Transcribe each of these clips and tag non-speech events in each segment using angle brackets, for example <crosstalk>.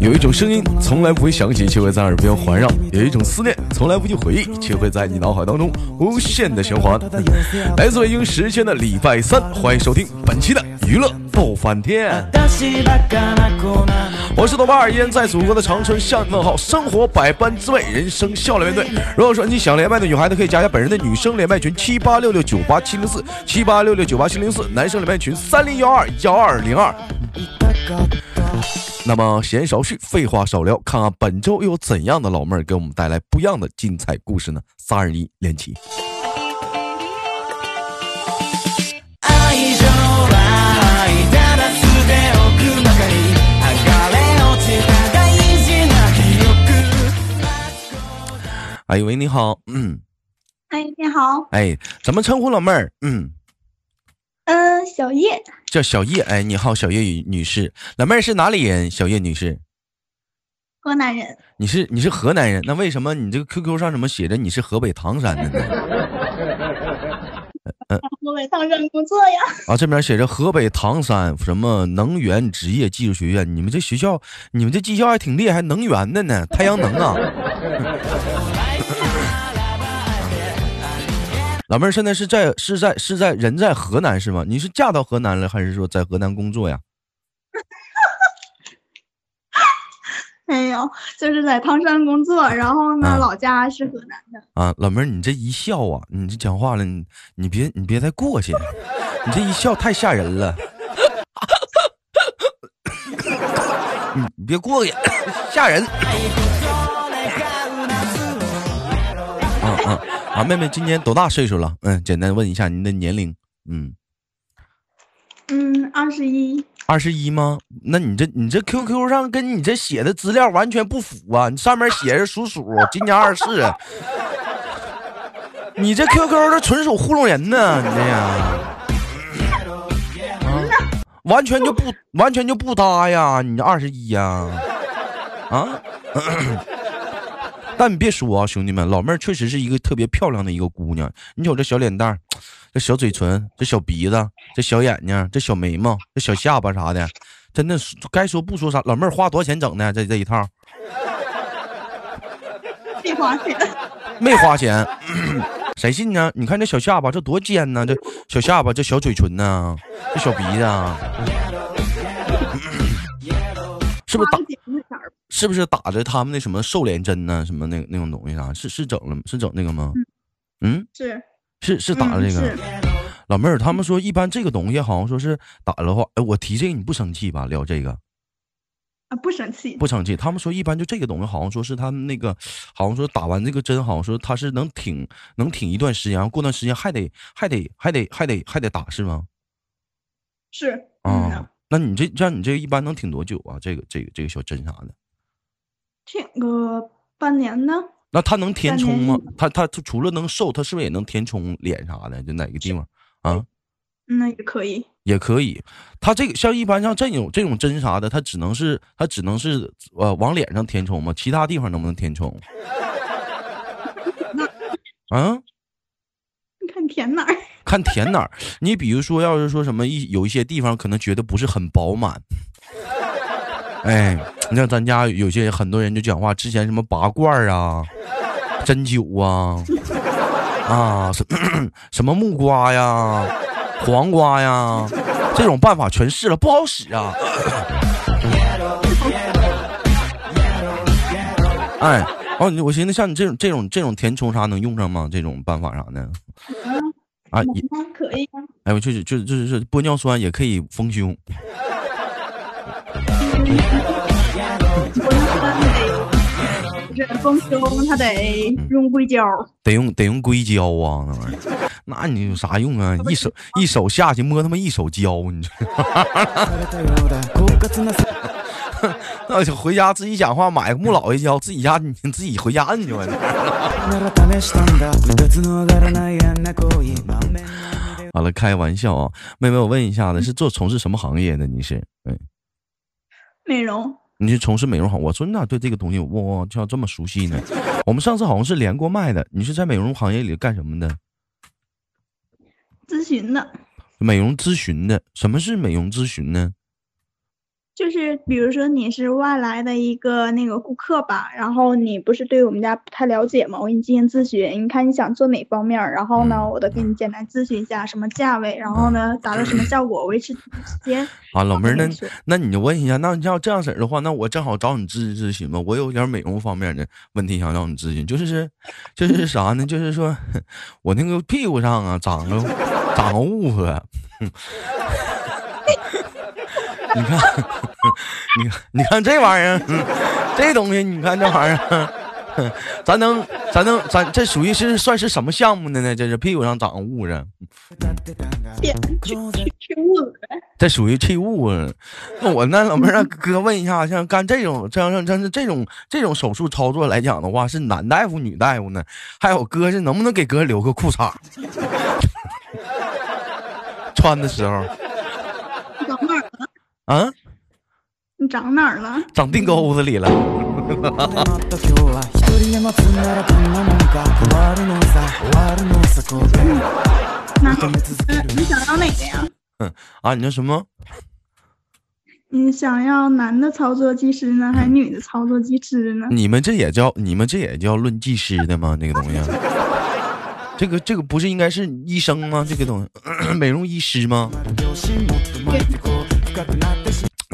有一种声音从来不会响起，却会在耳边环绕；有一种思念从来不去回忆，却会在你脑海当中无限的循环。来自北京时间的礼拜三，欢迎收听本期的娱乐爆翻天。我是豆瓣儿，依然在祖国的长春向你问好。生活百般滋味，人生笑脸面对。如果说你想连麦的女孩子，可以加一下本人的女生连麦群七八六六九八七零四七八六六九八七零四，男生连麦群。三零幺二幺二零二。那么闲少叙，废话少聊，看看本周又有怎样的老妹儿给我们带来不一样的精彩故事呢？三二一，连起。哎喂，你好，嗯。哎，你好。哎，怎么称呼老妹儿？嗯。嗯，小叶叫小叶，哎，你好，小叶女士，老妹儿是哪里人？小叶女士，河南人。你是你是河南人，那为什么你这个 QQ 上怎么写着你是河北唐山的呢？<laughs> 河北唐山工作呀。啊，这边写着河北唐山什么能源职业技术学院，你们这学校，你们这技校还挺厉害，能源的呢，太阳能啊。<laughs> 老妹儿现在是在是在是在人在河南是吗？你是嫁到河南了，还是说在河南工作呀？<laughs> 没有，就是在唐山工作，然后呢，老家是河南的。啊，老妹儿，你这一笑啊，你这讲话了，你你别你别再过去，你这一笑太吓人了。<laughs> 你别过去，吓人。嗯 <laughs> 嗯。啊，妹妹今年多大岁数了？嗯，简单问一下您的年龄。嗯，嗯，二十一。二十一吗？那你这你这 QQ 上跟你这写的资料完全不符啊！你上面写着属鼠，今年二十四。你这 QQ 这纯属糊弄人呢！你这样，啊，完全就不完全就不搭呀！你这二十一呀？啊？<coughs> 但你别说啊，兄弟们，老妹儿确实是一个特别漂亮的一个姑娘。你瞅这小脸蛋儿，<tsk> 这小嘴唇，这小鼻子，这小眼睛，这小眉毛，这小下巴啥的，真的该说不说啥。老妹儿花多少钱整的？这这一套？没花钱。没花钱，<clears throat> 谁信呢？你看这小下巴，这多尖呢！这小下巴，这小嘴唇呢，这小鼻子。啊 <laughs> 是不是打？是不是打着他们那什么瘦脸针呢？什么那那种东西啥？是是整了？是整那个吗？嗯，是是是打的这个。老妹儿，他们说一般这个东西好像说是打的话，哎，我提这个你不生气吧？聊这个啊，不生气，不生气。他们说一般就这个东西，好像说是他们那个，好像说打完这个针，好像说他是能挺能挺一段时间，然后过段时间还得还得还得还得还得打是吗？是啊。那你这像你这一般能挺多久啊？这个这个这个小针啥的，挺个半年呢。那它能填充吗？它它它除了能瘦，它是不是也能填充脸啥的？就哪个地方啊？那也可以，也可以。它这个像一般像这种这种针啥的，它只能是它只能是呃往脸上填充吗？其他地方能不能填充？啊？你看填哪儿？<laughs> 看填哪儿？你比如说，要是说什么一有一些地方可能觉得不是很饱满，哎，你像咱家有些很多人就讲话，之前什么拔罐啊、针灸啊、啊什 <coughs> 什么木瓜呀、黄瓜呀，这种办法全试了，不好使啊。哎，哦，我寻思像你这种这种这种填充啥能用上吗？这种办法啥的？啊，也可以。哎，我就是就是就是玻尿酸也可以丰胸。这丰胸他得用硅胶，得用得用硅胶啊，那玩意儿，那你有啥用啊？一手一手下去摸他妈一手胶，你这。<laughs> 那就回家自己讲话，买个木老爷胶，自己家你自己回家摁去吧。<laughs> 完了，开玩笑啊，妹妹，我问一下子，是做从事什么行业的？你是？嗯，美容。你是从事美容行？我说你咋对这个东西哇，就这么熟悉呢？我们上次好像是连过麦的。你是在美容行业里干什么的？咨询的。美容咨询的，什么是美容咨询呢？就是比如说你是外来的一个那个顾客吧，然后你不是对我们家不太了解吗？我给你进行咨询，你看你想做哪方面，然后呢，我都给你简单咨询一下什么价位，然后呢达到什么效果，维持时间。<laughs> 啊，老妹儿，那那你就问一下，那要这样式儿的话，那我正好找你咨询咨询吧。我有点美容方面的问题想找你咨询，就是就是啥呢？就是说 <laughs> 我那个屁股上啊长个长个痦子，<laughs> 你看，你看，你看这玩意儿，嗯这东西，你看这玩意儿。咱能，咱能，咱这属于是算是什么项目的呢？这是屁股上长个痦子，去去去痦子。这属于气雾啊。那我那老妹儿让哥问一下，像干这种这样像这种这种手术操作来讲的话，是男大夫女大夫呢？还有哥是能不能给哥留个裤衩？<laughs> 穿的时候？啊，你长哪儿了？长腚沟子里了。今<laughs> 日は一人で待つならどんなもんか終わるのさ終わるのさこう那嗯，你想要哪个呀？啊，你说什么？你想要男的操作技师呢，还是女的操作技师呢？你们这也叫你们这也叫论技师的吗？这个东西，这个这个不是应该是医生吗？这个东西，<clears throat> 美容医师吗？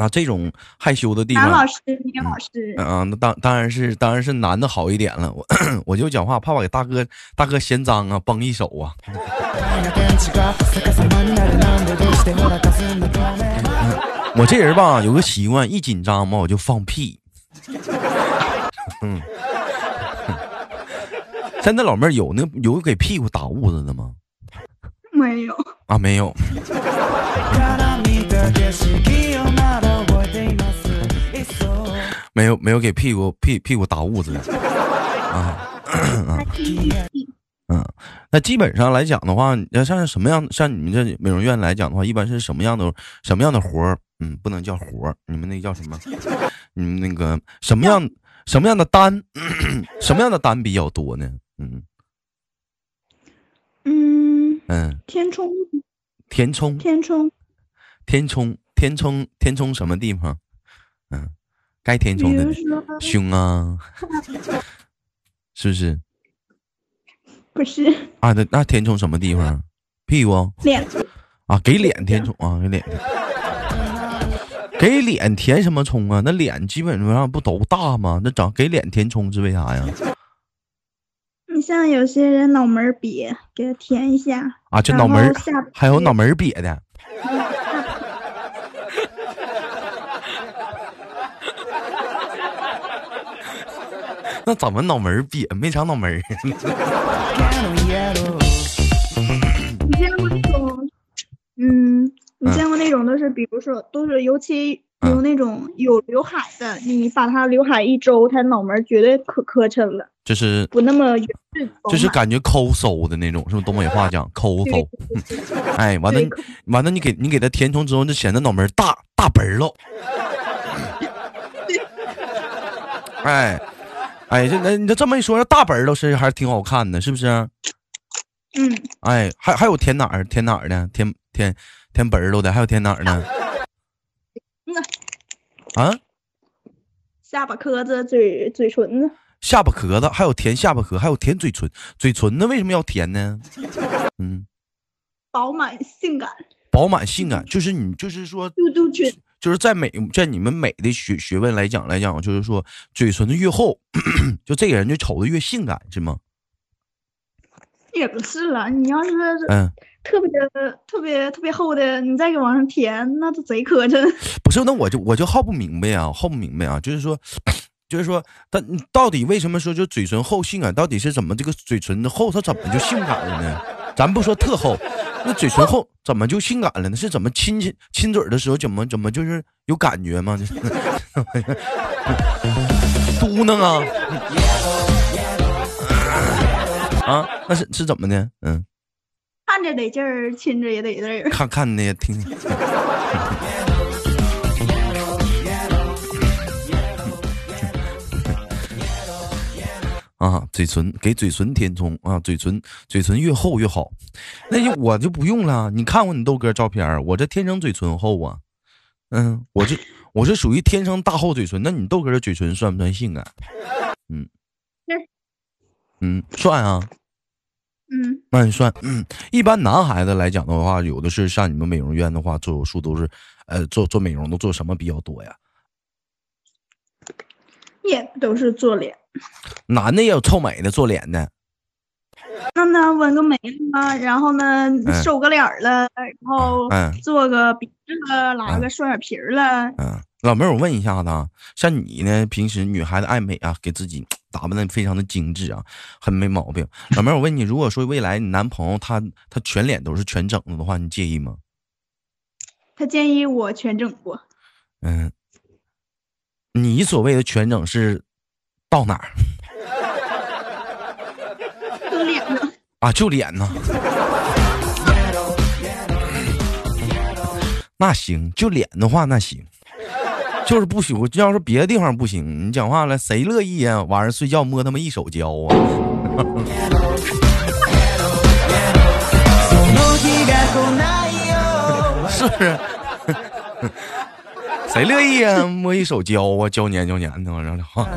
ってし啊，这种害羞的地方，男老师，女老师，嗯啊，那当当然是当然是男的好一点了。我我就讲话怕把给大哥大哥嫌脏啊，崩一手啊。<laughs> まいな天地が逆さまになるなんでどうしてほら霞んだ透明我这人吧有个习惯，一紧张嘛我就放屁。嗯，现在老妹儿有那有给屁股打痦子的吗？没有。啊，没有。 <laughs> 没有没有给屁股屁屁股打痦子的啊。嗯，那基本上来讲的话，要像什么样，像你们这美容院来讲的话，一般是什么样的什么样的活儿？嗯，不能叫活儿，你们那叫什么？你们那个什么样什么样的单？什么样的单比较多呢？嗯嗯，嗯，填充，填充填充，填充填充填充什么地方？嗯，该填充的胸啊，<laughs> 是不是？不是啊，那那填充什么地方？屁股脸，啊，给脸填充啊，给脸。给脸填什么充啊？那脸基本上不都大吗？那长给脸填充是为啥呀？你像有些人脑门瘪，给他填一下。啊，就脑门还有脑门瘪的，那怎么脑门儿瘪？没长脑门儿？你见过那种，嗯，你见过那种都是，比如说都是，尤其嗯有那种有刘海的，你把他刘海一周，他脑门绝对可磕碜了，就是不那么圆润就是感觉抠搜的那种，是不是东北话 <laughs> 讲抠搜？<laughs> 哎，完了，完了，你给你给他填充之后，就显得脑门大大本儿喽。<laughs> 哎，哎，这那你这这么一说，大本儿都是还是挺好看的，是不是？嗯，哎，还还有填哪儿填哪儿的？填填填本儿都的，还有填哪儿呢？啊，下巴壳子、嘴嘴唇子，下巴壳子，还有填下巴壳，还有填嘴唇，嘴唇呢？为什么要填呢？嗯，饱满性感，饱满性感，就是你就是说嘟嘟唇，就是在美在你们美的学学问来讲来讲，就是说嘴唇子越厚，<coughs> 就这个人就瞅着越性感，是吗？也不是了。你要是嗯，特别特别特别厚的，你再给往上填，那都贼磕碜。不是，那我就我就好不明白啊，好不明白啊，就是说，就是说，他到底为什么说就嘴唇厚性感？到底是怎么这个嘴唇的厚，它怎么就性感了呢？咱不说特厚，那嘴唇厚怎么就性感了呢？是怎么亲亲亲嘴的时候怎么怎么就是有感觉吗？就 <laughs> 是嘟囔啊啊，那是是怎么的？嗯，看着得劲儿，亲着也得劲儿。看看的听。啊，嘴唇给嘴唇填充啊，嘴唇嘴唇越厚越好。那就我就不用了，你看过你豆哥照片儿，我这天生嘴唇厚啊。嗯，我这我是属于天生大厚嘴唇，那你豆哥的嘴唇算不算性感？嗯，嗯，算啊。嗯，那你算，嗯，一般男孩子来讲的话，有的是上你们美容院的话做手术都是，呃，做做美容都做什么比较多呀？也都是做脸。男的也有臭美的做脸的，那呢，纹个眉了，然后呢，瘦个脸儿了，然后嗯做个鼻子了，拉个双眼皮儿了。嗯，老妹儿，我问一下子啊，像你呢，平时女孩子爱美啊，给自己打扮的非常的精致啊，很没毛病。老妹儿，我问你，如果说未来你男朋友他他全脸都是全整的的话，你介意吗？他建议我全整过，嗯，你所谓的全整是到哪儿就脸呢。啊？就脸呢？那行，就脸的话那行，就是不行。要是别的地方不行，你讲话了，谁乐意呀？晚上睡觉摸他妈一手胶啊？<laughs> 是不是？谁乐意啊？摸一手胶啊，胶粘胶粘的，然后 <laughs>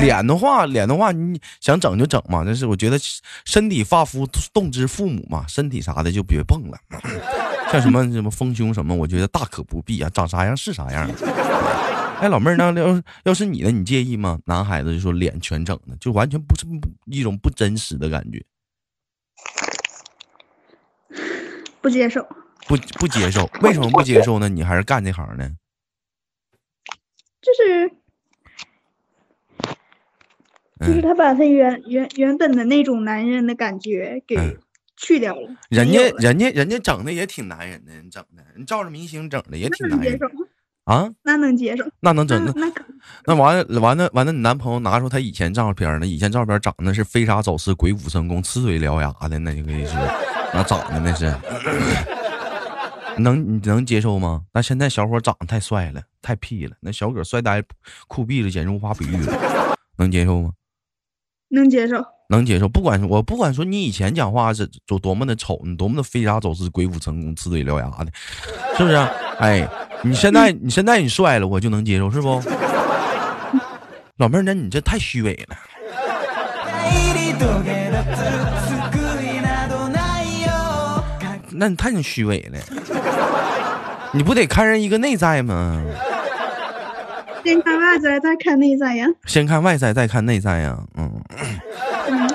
脸的话，脸的话，你想整就整嘛。但是我觉得身体发肤动之父母嘛，身体啥的就别碰了。<laughs> 像什么什么丰胸什么，我觉得大可不必啊，长啥样是啥样。哎，老妹儿，那要是要是你呢，你介意吗？男孩子就说脸全整的，就完全不是一种不真实的感觉，不接受，不不接受。为什么不接受呢？你还是干这行呢？就 <laughs> 是就是嗯，他把他原原原本的那种男人的感觉给嗯去掉了，人家人家人家整的也挺男人的，你整的，你照着明星整的也挺男人啊。那能接受，那能整那那那可那完了完了完了，你男朋友拿出他以前照片呢？以前照片长得是飞沙走石、鬼斧神工、呲嘴獠牙的，那就可以说那长得那是，能你能接受吗？那现在小伙长得太帅了，太屁了，那小哥帅呆酷毙了，简直无法比喻了，能接受吗？能接受，能接受，不管我不管说你以前讲话是多多么的丑，你多么的飞沙走石、鬼斧神工、呲嘴獠牙的，是不是啊？哎，你现在你现在你帅了，我就能接受，是不？<laughs> 老妹儿，那你这太虚伪了。那你太虚伪了，你不得看人一个内在吗？先看外在，再看内在呀。先看外在，再看内在呀。嗯，嗯，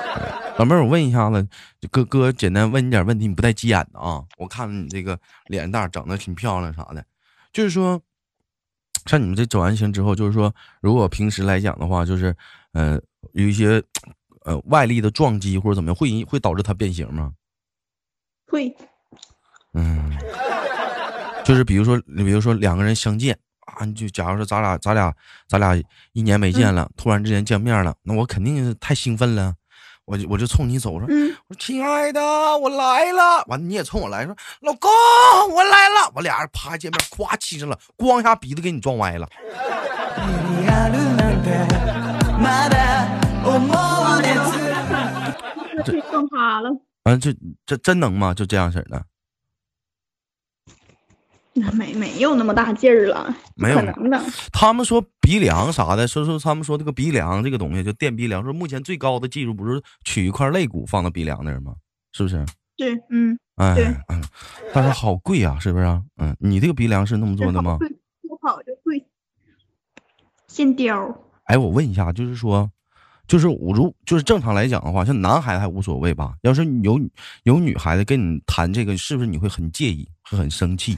老妹儿，我问一下子，哥哥，简单问你点问题，你不带急眼的啊？我看你这个脸蛋儿整的挺漂亮啥的，就是说，像你们这走完形之后，就是说，如果平时来讲的话，就是呃有一些呃外力的撞击或者怎么样，会会导致它变形吗？会，嗯，就是比如说，你比如说两个人相见啊，你就假如说咱俩咱俩咱俩一年没见了，突然之间见面了，那我肯定是太兴奋了，我就我就冲你走，我说嗯，我说亲爱的，我来了，完了你也冲我来说老公我来了，我俩人啪见面，咵亲上了，咣一下鼻子给你撞歪了，<laughs> 这撞趴了，完了这这真能吗？就这样式儿的，那 <laughs> 没没有那么大劲儿了，没有可能的。他们说鼻梁啥的，说说他们说这个鼻梁这个东西就垫鼻梁，说目前最高的技术不是取一块肋骨放到鼻梁那儿吗？是不是？对，嗯，哎但是好贵啊，是不是啊？嗯，你这个鼻梁是那么做的吗？对，不好就贵，现雕。哎，我问一下，就是说，就是我如就是正常来讲的话，像男孩子还无所谓吧？要是有有女孩子跟你谈这个，是不是你会很介意，会很生气？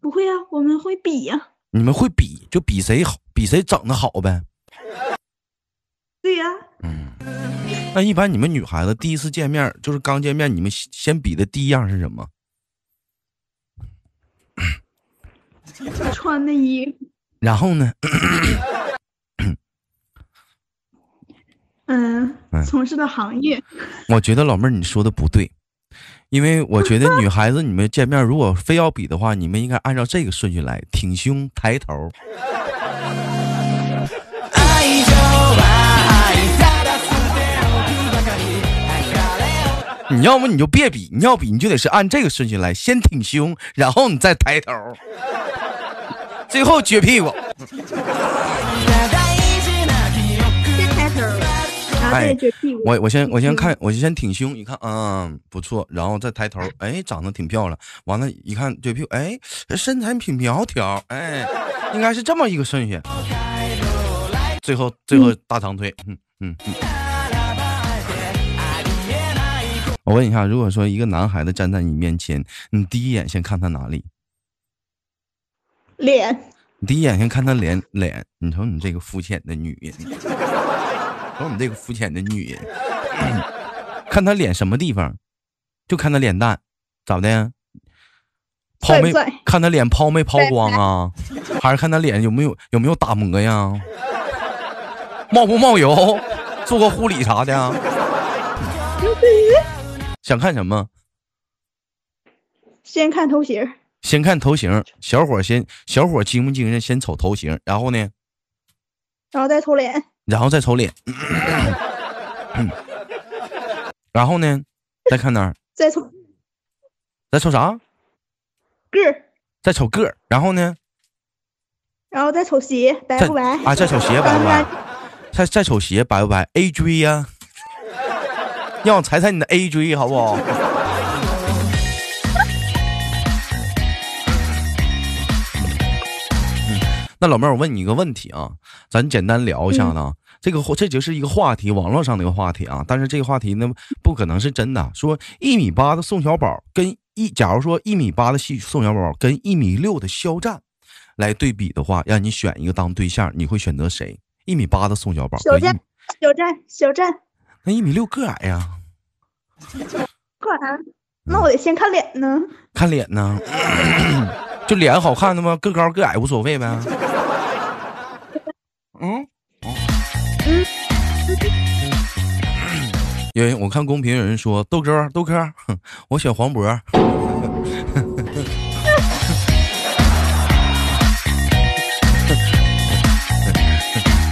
不会啊，我们会比呀、你们会比，就比谁好，比谁整的好呗？对呀、嗯，那一般你们女孩子第一次见面，就是刚见面，你们先先比的第一样是什么？<laughs> 穿的衣服，然后呢？嗯嗯，从事的行业，我觉得老妹儿你说的不对，因为我觉得女孩子你们见面如果非要比的话你们应该按照这个顺序来挺胸抬头你要么你就别比你要比你就得是按这个顺序来先挺胸然后你再抬头最后撅屁股。哎。我我先我先看，我先挺胸，一看，嗯，不错，然后再抬头，哎，长得挺漂亮。完了，一看撅屁股，哎，身材挺苗条，哎，应该是这么一个顺序。最后最后大长腿，嗯嗯嗯。我问一下，如果说一个男孩子站在你面前，你第一眼先看他哪里？脸，你第一眼先看他脸脸，你瞅你这个肤浅的女人，瞅你这个肤浅的女人，看她脸什么地方，就看她脸蛋，咋的？抛没看她脸抛没抛光啊？还是看她脸有没有有没有打磨呀？冒不冒油？做个护理啥的啊？想看什么？先看头型，先看头型，小伙先小伙精不精神？先瞅头型，然后呢？然后再瞅脸，然后再瞅脸，<coughs> 然后呢，再看哪儿？再瞅再瞅啥？个儿，再瞅个儿，然后呢？然后再瞅鞋白不白？啊，再瞅鞋白不白？再再瞅鞋白不白？A J 呀、<laughs> 让我踩踩你的 A J 好不好？<laughs> 嗯那老妹儿，我问你一个问题啊，咱简单聊一下子啊。这个话这就是一个话题，网络上的一个话题啊。但是这个话题呢，不可能是真的。说一米八的宋小宝跟一，假如说一米八的细宋小宝跟一米六的肖战来对比的话，让你选一个当对象，你会选择谁？一米八的宋小宝小站跟一米，小站，小站，那一米六个矮呀，个矮？那我得先看脸呢。看脸呢，<laughs> 就脸好看的吗？个高个矮无所谓呗。嗯。嗯，有人我看公屏有人说豆哥豆哥，哼 <laughs> 我选黄渤。<laughs>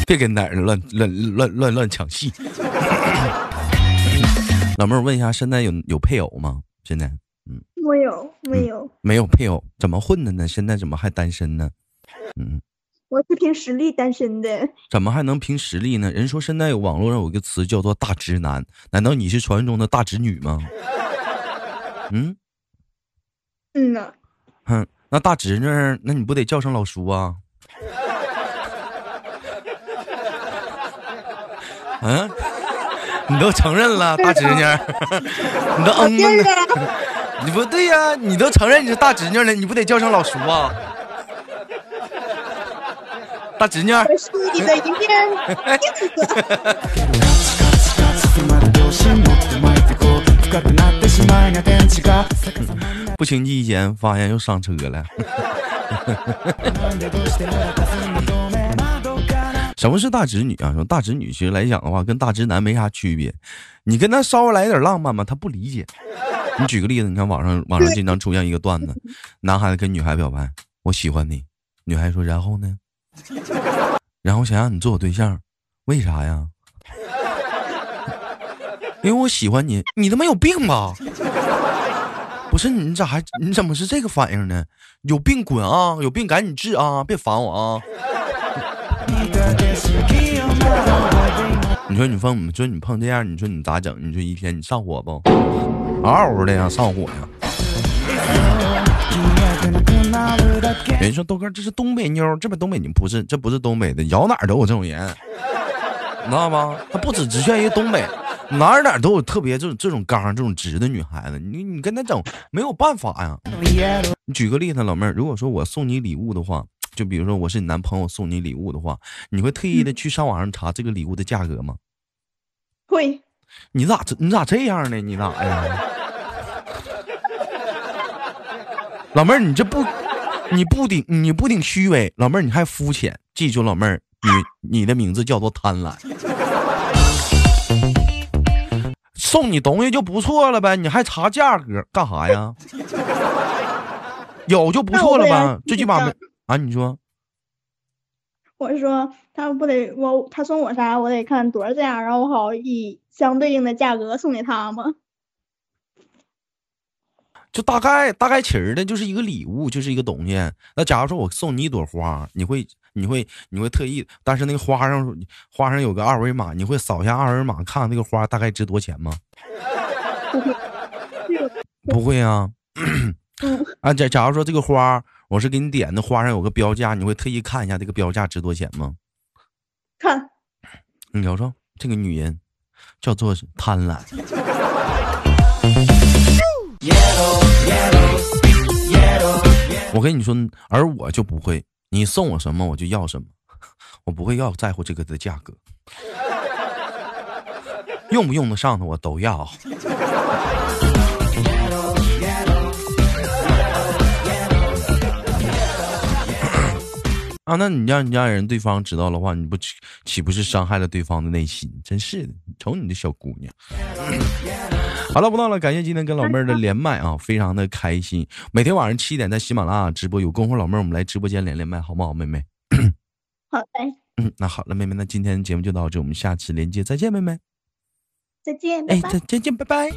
别跟男人乱乱乱乱乱抢戏。老妹儿问一下，现在有有配偶吗？现在嗯没有，没有，没有配偶，怎么混的呢？现在怎么还单身呢？嗯，我是凭实力单身的。<laughs> 怎么还能凭实力呢？人说现在有网络上有一个词叫做“大直男”，难道你是传说中的大直女吗？<laughs> 嗯，嗯呐，哼，那大侄女，那你不得叫声老叔啊？嗯，<laughs> 你都承认了大侄女，你都嗯嗯的，你不对呀、你都承认你是大侄女了，你不得叫声老叔啊？大侄女<laughs> 儿，我是你的一面镜子。まる両親持って巻いてこう深くなってしまいな電池が逆さまにな不经意间发现又上车了。<laughs> なんでどうしてもやったすんの透明窓から什么是大侄女啊？说大侄女其实来讲的话，跟大直男没啥区别。你跟他稍微来点浪漫嘛，他不理解。你举个例子，你看网上网上经常出现一个段子，<laughs> 男孩子跟女孩表白，我喜欢你，女孩说然后呢？ <laughs> 然后想让你做我对象，为啥呀？<laughs> 因为我喜欢你，你他妈有病吧？<laughs> 不是你咋还你怎么是这个反应呢？有病滚啊！有病赶紧治啊！别烦我啊！見た景色をまだ覚えています你说你碰，你说你碰这样，你说你咋整？你说一天你上火不？嗷嗷的呀，上火呀！ 消えてなくなるだけ人说豆哥这是东北妞儿，这边东北你不是，这不是东北的，摇哪儿都有这种人，你知道吗？他不只局限于东北，哪儿哪儿都有特别这种这种刚这种直的女孩子，你你跟他整没有办法呀。イエロー你举个例子，老妹儿，如果说我送你礼物的话，就比如说我是你男朋友送你礼物的话，你会特意的去上网上查这个礼物的价格吗？会，你咋这你咋这样呢？你咋呀？ 老妹儿，你这不，你不顶你不顶虚伪，老妹儿你还肤浅。记住，老妹儿，你你的名字叫做贪婪。送你东西就不错了呗，你还查价格干啥呀？有就不错了吧最起码没啊？你说我是说他不得我他送我啥，我得看多少价，然后我好以相对应的价格送给他吗？就大概大概齐儿的，就是一个礼物，就是一个东西。那假如说我送你一朵花，你会你会你会特意，但是那个花上花上有个二维码，你会扫一下二维码，看看那个花大概值多少钱吗？<laughs> 不会啊。<clears throat> 啊，假假如说这个花，我是给你点的，花上有个标价，你会特意看一下这个标价值多少钱吗？看，你瞅瞅，这个女人叫做贪婪。我跟你说，而我就不会，你送我什么我就要什么，<laughs> 我不会要在乎这个的价格，<laughs> 用不用得上的我都要。<laughs> 啊，那你让你家人对方知道的话，你不岂岂不是伤害了对方的内心？真是的，瞅你这小姑娘。好了，不闹了，感谢今天跟老妹儿的连麦啊，非常的开心。每天晚上七点在喜马拉雅直播，有功夫老妹儿我们来直播间连连麦，好不好，妹妹？好的，嗯，<coughs> 那好了，妹妹，那今天节目就到这，我们下期连接再见，妹妹。再见，哎。再见，拜拜。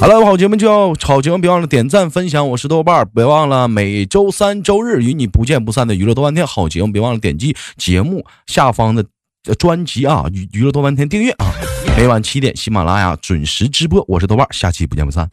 好了，好节目就要好节目，别忘了点赞分享。我是豆瓣儿，别忘了每周三、周日与你不见不散的娱乐多半天好节目，别忘了点击节目下方的呃专辑啊，娱娱乐多半天订阅啊。每晚七点，喜马拉雅准时直播。我是豆瓣，下期不见不散。